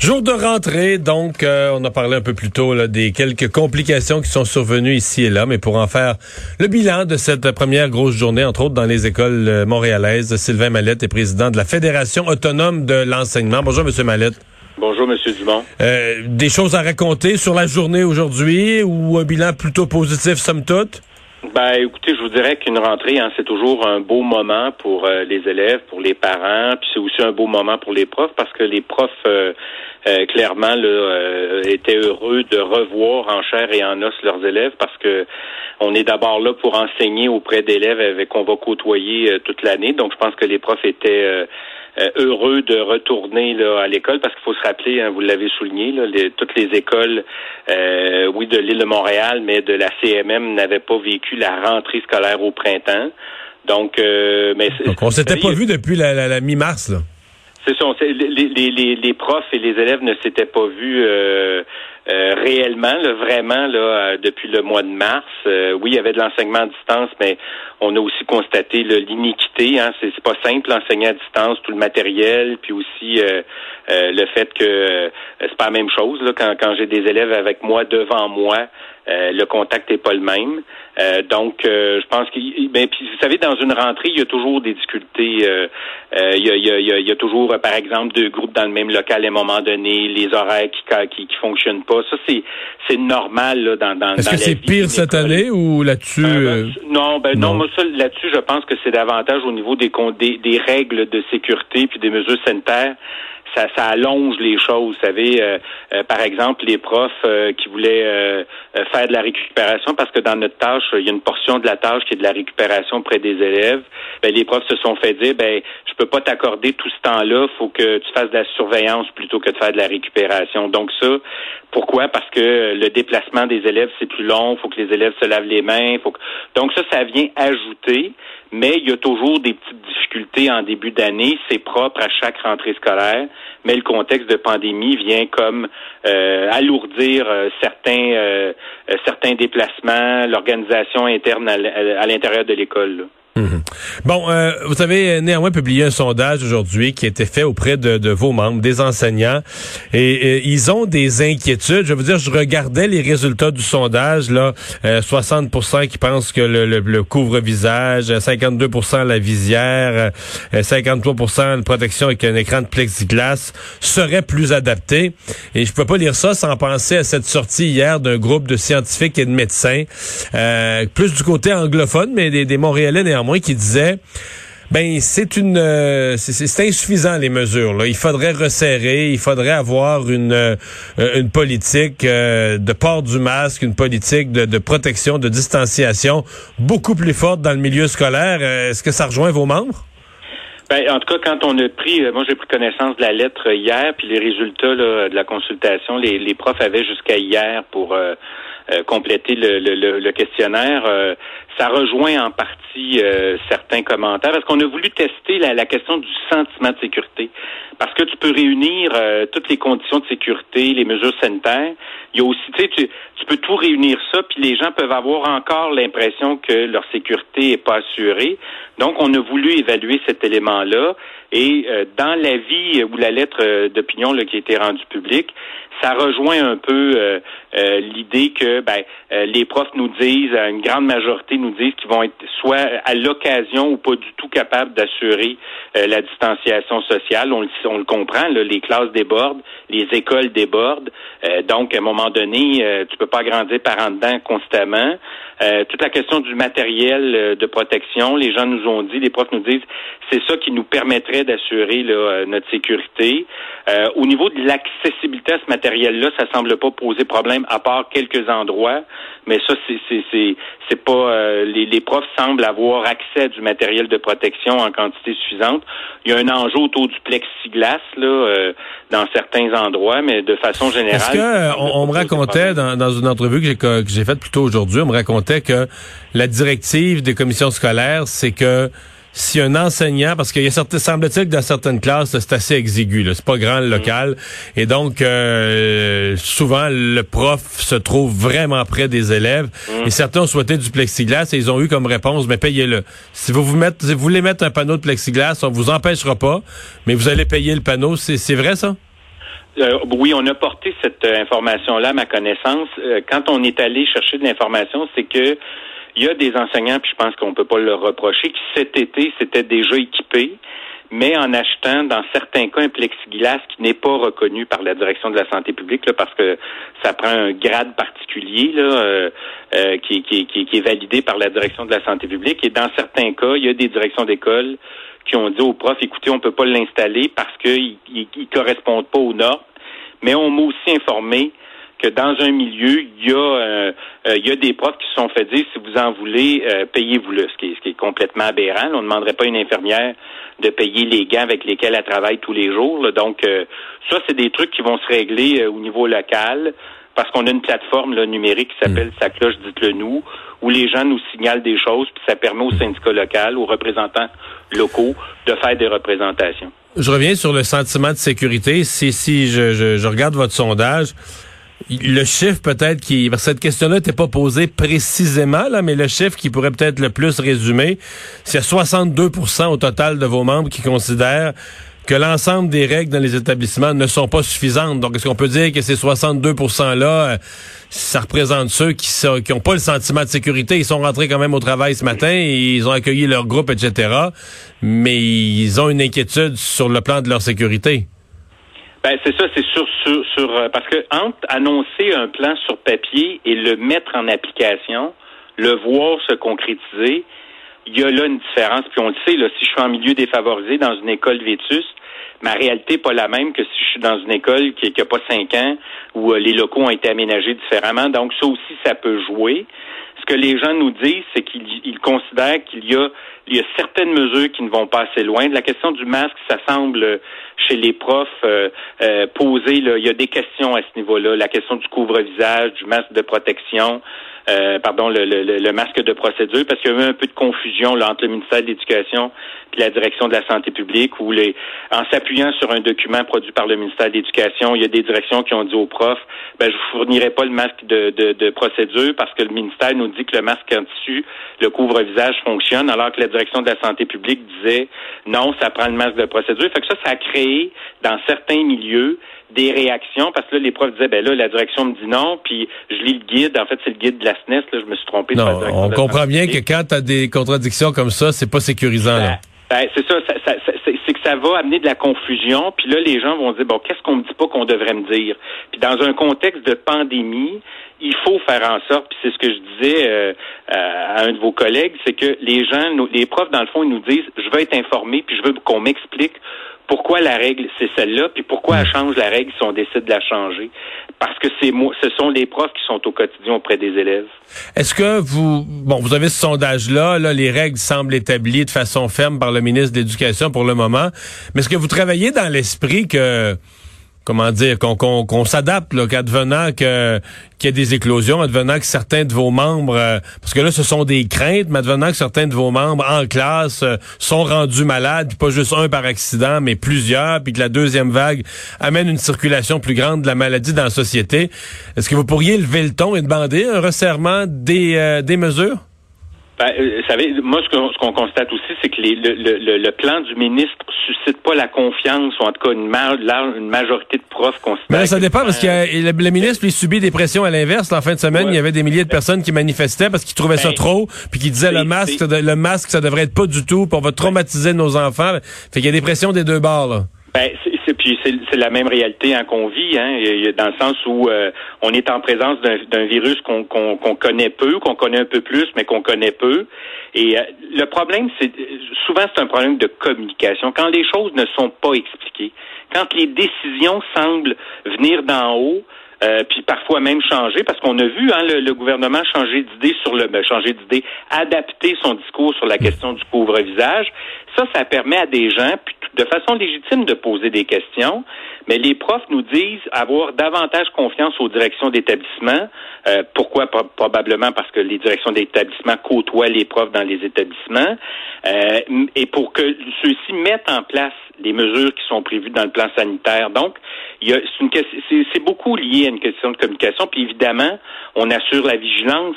Jour de rentrée, donc euh, on a parlé un peu plus tôt là, des quelques complications qui sont survenues ici et là, mais pour en faire le bilan de cette première grosse journée, entre autres dans les écoles euh, montréalaises, Sylvain Mallette est président de la Fédération autonome de l'enseignement. Bonjour, Monsieur Mallette. Bonjour, Monsieur Dumont. Euh, des choses à raconter sur la journée aujourd'hui ou un bilan plutôt positif, somme toute? Ben, écoutez, je vous dirais qu'une rentrée, hein, c'est toujours un beau moment pour euh, les élèves, pour les parents, puis c'est aussi un beau moment pour les profs parce que les profs, euh, euh, clairement, là, étaient heureux de revoir en chair et en os leurs élèves parce que on est d'abord là pour enseigner auprès d'élèves avec qu'on va côtoyer toute l'année. Donc, je pense que les profs étaient euh, heureux de retourner là, à l'école parce qu'il faut se rappeler, hein, vous l'avez souligné, là, toutes les écoles, euh, oui, de l'île de Montréal, mais de la CMM n'avaient pas vécu la rentrée scolaire au printemps. Donc, euh, mais Donc on s'était pas vu depuis la, la, mi-mars, là. C'est ça. Les, les, les, les, profs et les élèves ne s'étaient pas vus euh, euh, réellement, là, vraiment, là, euh, depuis le mois de mars. Euh, oui, il y avait de l'enseignement à distance, mais on a aussi constaté l'iniquité. Hein, c'est pas simple enseigner à distance tout le matériel, puis aussi le fait que c'est pas la même chose là, quand, quand j'ai des élèves avec moi devant moi. Le contact n'est pas le même. donc, je pense que, ben, puis vous savez, dans une rentrée, il y a toujours des difficultés. il, y a, il, y a, il, y a, toujours, par exemple, deux groupes dans le même local à un moment donné, les horaires qui qui, qui fonctionnent pas. Ça, c'est c'est normal là, dans dans. Est-ce que c'est pire cette année ou là-dessus euh, ben, euh, Non, ben non, moi ça là-dessus, je pense que c'est davantage au niveau des, des des règles de sécurité puis des mesures sanitaires ça, ça allonge les choses. Vous savez, euh, euh, par exemple, les profs euh, qui voulaient faire de la récupération, parce que dans notre tâche, il y a une portion de la tâche qui est de la récupération près des élèves. Ben, les profs se sont fait dire, ben, je peux pas t'accorder tout ce temps-là. Faut que tu fasses de la surveillance plutôt que de faire de la récupération. Donc ça, pourquoi? Parce que le déplacement des élèves c'est plus long. Faut que les élèves se lavent les mains. Faut que... Donc ça, ça vient ajouter mais il y a toujours des petites en début d'année. C'est propre à chaque rentrée scolaire, mais le contexte de pandémie vient comme euh, alourdir euh, certains euh, certains déplacements, l'organisation interne à l'intérieur de l'école. Mhm. Bon, euh, vous avez néanmoins publié un sondage aujourd'hui qui a été fait auprès de, vos membres, des enseignants, et, ils ont des inquiétudes. Je veux dire, je regardais les résultats du sondage, là, 60% euh, qui pensent que le, couvre-visage, 52% la visière, 53% euh, de protection avec un écran de plexiglas serait plus adapté. Et je peux pas lire ça sans penser à cette sortie hier d'un groupe de scientifiques et de médecins, plus du côté anglophone, mais des, des Montréalais néanmoins qui disait ben c'est une euh, c'est insuffisant les mesures. Il faudrait resserrer, il faudrait avoir une euh, une politique euh, de port du masque, une politique de, protection, de distanciation beaucoup plus forte dans le milieu scolaire. Est-ce que ça rejoint vos membres? Ben, en tout cas, quand on a pris, moi j'ai pris connaissance de la lettre hier, puis les résultats de la consultation, les, profs avaient jusqu'à hier pour compléter le questionnaire ça rejoint en partie euh, certains commentaires parce qu'on a voulu tester la, question du sentiment de sécurité? Parce que tu peux réunir euh, toutes les conditions de sécurité, les mesures sanitaires. Il y a aussi, tu sais, tu, peux tout réunir ça, puis les gens peuvent avoir encore l'impression que leur sécurité est pas assurée. Donc, on a voulu évaluer cet élément-là. Et euh, dans l'avis ou la lettre d'opinion qui a été rendue publique, ça rejoint un peu euh, euh, l'idée que ben, euh, les profs nous disent, une grande majorité nous disent qu'ils vont être soit à l'occasion ou pas du tout capables d'assurer la distanciation sociale. On, on le comprend, là, les classes débordent, les écoles débordent. donc, à un moment donné, tu peux pas grandir par en dedans constamment. toute la question du matériel de protection, les gens nous ont dit, les profs nous disent, c'est ça qui nous permettrait d'assurer notre sécurité. au niveau de l'accessibilité à ce matériel, matériel-là, ça semble pas poser problème à part quelques endroits, mais ça c'est c'est pas euh, les, les profs semblent avoir accès à du matériel de protection en quantité suffisante. Il y a un enjeu autour du plexiglas là euh, dans certains endroits, mais de façon générale. Est-ce que euh, on, me racontait dans, dans, une entrevue que j'ai que j'ai faite plus tôt aujourd'hui, on me racontait que la directive des commissions scolaires, c'est que si un enseignant, parce qu'il y a certaines, semble-t-il que dans certaines classes, c'est assez exigu, c'est pas grand le mm. local, et donc euh, souvent le prof se trouve vraiment près des élèves, mm. et certains ont souhaité du plexiglas et ils ont eu comme réponse, mais payez-le. Si vous vous mettez, si vous voulez mettre un panneau de plexiglas, on vous empêchera pas, mais vous allez payer le panneau. C'est vrai ça? Euh, oui, on a porté cette euh, information-là à ma connaissance. Euh, quand on est allé chercher de l'information, c'est que il y a des enseignants, puis je pense qu'on peut pas le reprocher, qui cet été s'étaient déjà équipés, mais en achetant dans certains cas un plexiglas qui n'est pas reconnu par la direction de la santé publique, là, parce que ça prend un grade particulier là, qui, qui, qui, qui, est validé par la direction de la santé publique. Et dans certains cas, il y a des directions d'école qui ont dit aux profs, écoutez, on peut pas l'installer parce qu'il ne correspond pas aux normes. Mais on m'a aussi informé que dans un milieu, il y a, euh, euh, il y a des profs qui se sont fait dire, si vous en voulez, euh, payez-vous-le, ce qui, est, ce qui est complètement aberrant. On ne demanderait pas à une infirmière de payer les gants avec lesquels elle travaille tous les jours. Donc, ça, c'est des trucs qui vont se régler au niveau local parce qu'on a une plateforme là, numérique qui s'appelle mm. Sa cloche, dites-le nous, où les gens nous signalent des choses, puis ça permet aux syndicats locaux, aux représentants locaux de faire des représentations. Je reviens sur le sentiment de sécurité. Si, si je, je, regarde votre sondage, le chiffre peut-être qui cette question-là n'était pas posée précisément là, mais le chiffre qui pourrait peut-être le plus résumer, c'est 62% au total de vos membres qui considèrent que l'ensemble des règles dans les établissements ne sont pas suffisantes. Donc, est-ce qu'on peut dire que ces 62 %-là, euh, ça représente ceux qui n'ont qui pas le sentiment de sécurité? Ils sont rentrés quand même au travail ce matin, et ils ont accueilli leur groupe, etc., mais ils ont une inquiétude sur le plan de leur sécurité. Ben, c'est ça, c'est sur, sur, sur, euh, parce que entre annoncer un plan sur papier et le mettre en application, le voir se concrétiser, il y a là une différence. Puis on le sait, là, si je suis en milieu défavorisé dans une école vétuste, ma réalité n'est pas la même que si je suis dans une école qui n'a pas cinq ans où euh, les locaux ont été aménagés différemment. Donc ça aussi, ça peut jouer. Ce que les gens nous disent, c'est qu'ils considèrent qu'il y a, il y a certaines mesures qui ne vont pas assez loin. La question du masque, ça semble euh, chez les profs euh, euh poser. il y a des questions à ce niveau-là. La question du couvre-visage, du masque de protection. Euh, pardon, le, le, le, masque de procédure, parce qu'il y a eu un peu de confusion là, entre le ministère de l'Éducation et la direction de la santé publique, où les, en s'appuyant sur un document produit par le ministère de l'Éducation, il y a des directions qui ont dit aux profs, ben, je vous fournirai pas le masque de, de, de procédure parce que le ministère nous dit que le masque en tissu, le couvre-visage fonctionne, alors que la direction de la santé publique disait non, ça prend le masque de procédure. Fait que ça, ça a créé dans certains milieux des réactions parce que là, les profs disaient, ben là, la direction me dit non, puis je lis le guide. En fait, c'est le guide de la SNES. Là, je me suis trompé. Non, on comprend bien que quand tu as des contradictions comme ça, c'est pas sécurisant. Ben, ben, c'est ça, c'est que ça va amener de la confusion. Puis là, les gens vont dire, bon, qu'est-ce qu'on me dit pas qu'on devrait me dire? Puis dans un contexte de pandémie, il faut faire en sorte, puis c'est ce que je disais euh, à un de vos collègues, c'est que les gens, les profs, dans le fond, ils nous disent, je veux être informé, puis je veux qu'on m'explique pourquoi la règle c'est celle-là, puis pourquoi elle change la règle si on décide de la changer? Parce que c'est ce sont les profs qui sont au quotidien auprès des élèves. Est-ce que vous bon vous avez ce sondage-là, là, les règles semblent établies de façon ferme par le ministre de l'Éducation pour le moment, mais est-ce que vous travaillez dans l'esprit que comment dire, qu'on qu'on s'adapte, qu'advenant que qu'il y ait des éclosions, advenant que certains de vos membres, euh, parce que là, ce sont des craintes, mais advenant que certains de vos membres en classe euh, sont rendus malades, puis pas juste un par accident, mais plusieurs, puis que la deuxième vague amène une circulation plus grande de la maladie dans la société. Est-ce que vous pourriez lever le ton et demander un resserrement des, euh, des mesures? Ben, euh, vous savez, moi, ce qu'on constate aussi, c'est que les, le, le, le, plan du ministre suscite pas la confiance, ou en tout cas une, une majorité de profs considèrent. Mais ça dépend, parce que le, ministre lui subit des pressions à l'inverse. En fin de semaine, il y avait des milliers de personnes qui manifestaient parce qu'ils trouvaient ça ben, trop, puis qui disaient le masque, le masque, ça devrait être pas du tout, puis on va traumatiser nos enfants. Fait qu'il y a des pressions des deux bords, là. Ben, c'est, puis c'est, la même réalité hein, qu'on vit, hein, dans le sens où euh, on est en présence d'un, virus qu'on, connaît peu, qu'on connaît un peu plus, mais qu'on connaît peu. Et euh, le problème, c'est souvent c'est un problème de communication. Quand les choses ne sont pas expliquées, quand les décisions semblent venir d'en haut, euh, puis parfois même changer, parce qu'on a vu hein, le, gouvernement changer d'idée sur le ben, changer d'idée, adapter son discours sur la question du couvre-visage. Ça, ça permet à des gens, de façon légitime, de poser des questions. Mais les profs nous disent avoir davantage confiance aux directions d'établissement. Euh, pourquoi? Probablement parce que les directions d'établissement côtoient les profs dans les établissements, euh, et pour que ceux-ci mettent en place les mesures qui sont prévues dans le plan sanitaire. Donc, c'est, beaucoup lié a une question de communication. Puis évidemment, on assure la vigilance.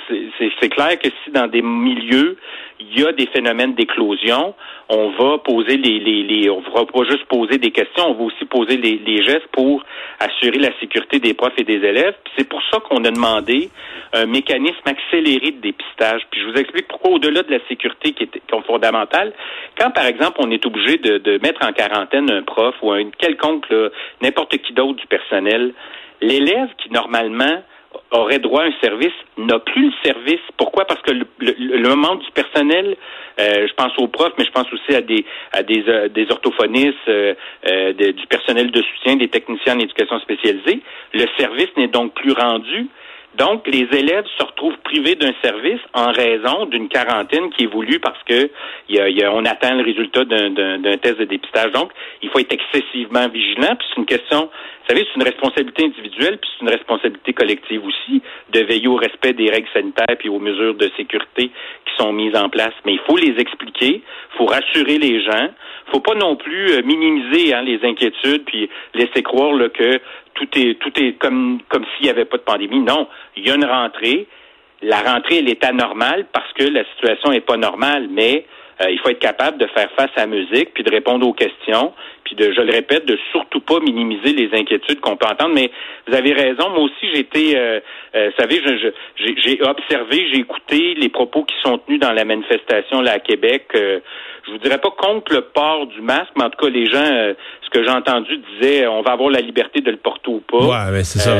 C'est clair que si dans des milieux, il y a des phénomènes d'éclosion, on va poser les, les, les, on va pas juste poser des questions, on va aussi poser les, les gestes pour assurer la sécurité des profs et des élèves. C'est pour ça qu'on a demandé un mécanisme accéléré de dépistage. Puis je vous explique pourquoi au-delà de la sécurité qui est, fondamentale, quand par exemple on est obligé de, de mettre en quarantaine un prof ou un quelconque n'importe qui d'autre du personnel, l'élève qui normalement aurait droit à un service n'a plus le service. Pourquoi? Parce que le, le, membre du personnel, euh, je pense aux profs, mais je pense aussi à des à des, euh, des orthophonistes, euh, du personnel de soutien, des techniciens en éducation spécialisée, le service n'est donc plus rendu. Donc, les élèves se retrouvent privés d'un service en raison d'une quarantaine qui est voulue parce que y a, y a, on attend le résultat d'un test de dépistage. Donc, il faut être excessivement vigilant. Puis c'est une question, savez, c'est une responsabilité individuelle, puis c'est une responsabilité collective aussi de veiller au respect des règles sanitaires puis aux mesures de sécurité qui sont mises en place. Mais il faut les expliquer, il faut rassurer les gens, faut pas non plus euh, minimiser hein, les inquiétudes puis laisser croire là, que tout est tout est comme comme s'il n'y avait pas de pandémie. Non, il y a une rentrée. La rentrée, elle est anormale parce que la situation n'est pas normale, mais il faut être capable de faire face à la musique, puis de répondre aux questions, puis de, je le répète, de surtout pas minimiser les inquiétudes qu'on peut entendre. Mais vous avez raison, moi aussi j'ai été, euh, euh, vous savez, j'ai observé, j'ai écouté les propos qui sont tenus dans la manifestation là à Québec. je vous dirais pas contre le port du masque, mais en tout cas les gens, ce que j'ai entendu disaient, on va avoir la liberté de le porter ou pas. Ouais, mais c'est ça.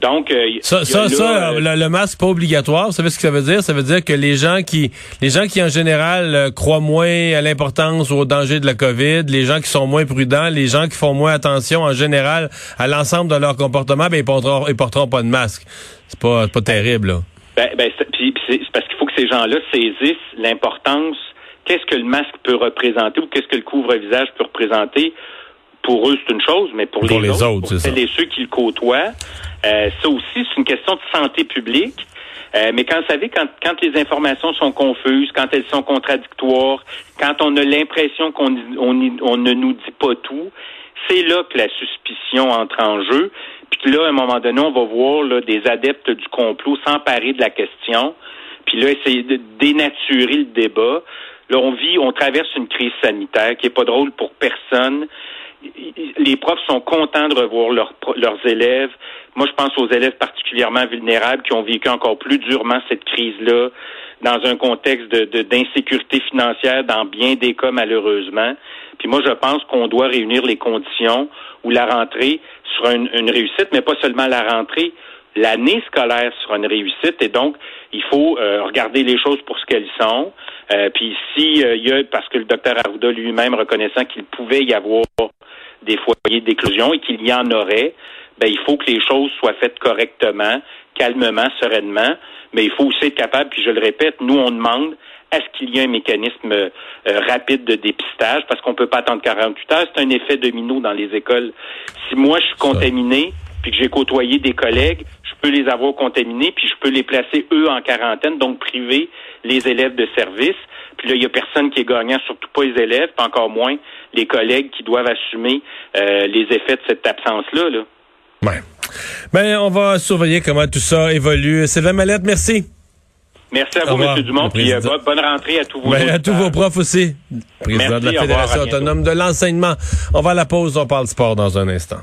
Donc, euh, ça, ça, ça euh, le, masque pas obligatoire. Vous savez ce que ça veut dire? Ça veut dire que les gens qui, les gens qui en général euh, croient moins à l'importance ou au danger de la COVID, les gens qui sont moins prudents, les gens qui font moins attention en général à l'ensemble de leur comportement, ben ils porteront, ils porteront pas de masque. C'est pas, pas terrible. Là. Ben, ben c'est parce qu'il faut que ces gens-là saisissent l'importance. Qu'est-ce que le masque peut représenter ou qu'est-ce que le couvre-visage peut représenter pour eux, c'est une chose, mais pour, les, autres, autres pour celles et ceux qui le côtoient, euh, ça aussi, c'est une question de santé publique. Euh, mais quand vous savez, quand, quand les informations sont confuses, quand elles sont contradictoires, quand on a l'impression qu'on on, on ne nous dit pas tout, c'est là que la suspicion entre en jeu. Puis là, à un moment donné, on va voir là, des adeptes du complot s'emparer de la question, puis là, essayer de dénaturer le débat. Là, on vit, on traverse une crise sanitaire qui est pas drôle pour personne les profs sont contents de revoir leurs élèves. Moi, je pense aux élèves particulièrement vulnérables qui ont vécu encore plus durement cette crise-là dans un contexte de, d'insécurité financière dans bien des cas, malheureusement. Puis moi, je pense qu'on doit réunir les conditions où la rentrée sera une, réussite, mais pas seulement la rentrée, l'année scolaire sera une réussite. Et donc, il faut euh, regarder les choses pour ce qu'elles sont. Euh, puis si euh, il y a, parce que le docteur Arruda lui-même reconnaissant qu'il pouvait y avoir des foyers d'éclosion et qu'il y en aurait, ben il faut que les choses soient faites correctement, calmement, sereinement, mais il faut aussi être capable, puis je le répète, nous on demande à ce qu'il y ait un mécanisme euh, rapide de dépistage, parce qu'on peut pas attendre 48 heures, c'est un effet domino dans les écoles. Si moi je suis contaminé, puis que j'ai côtoyé des collègues, peux les avoir contaminés, puis je peux les placer eux en quarantaine, donc priver les élèves de service. Puis là, il y a personne qui est gagnant, surtout pas les élèves, pas encore moins les collègues qui doivent assumer euh, les effets de cette absence-là. Là. Ouais. Ben, on va surveiller comment tout ça évolue. Sylvain Mallette, merci. Merci à vous, M. Dumont, puis euh, bonne rentrée à tous vos ben, À tous vos profs aussi. Président de la Fédération autonome de l'enseignement. On va à la pause, on parle sport dans un instant.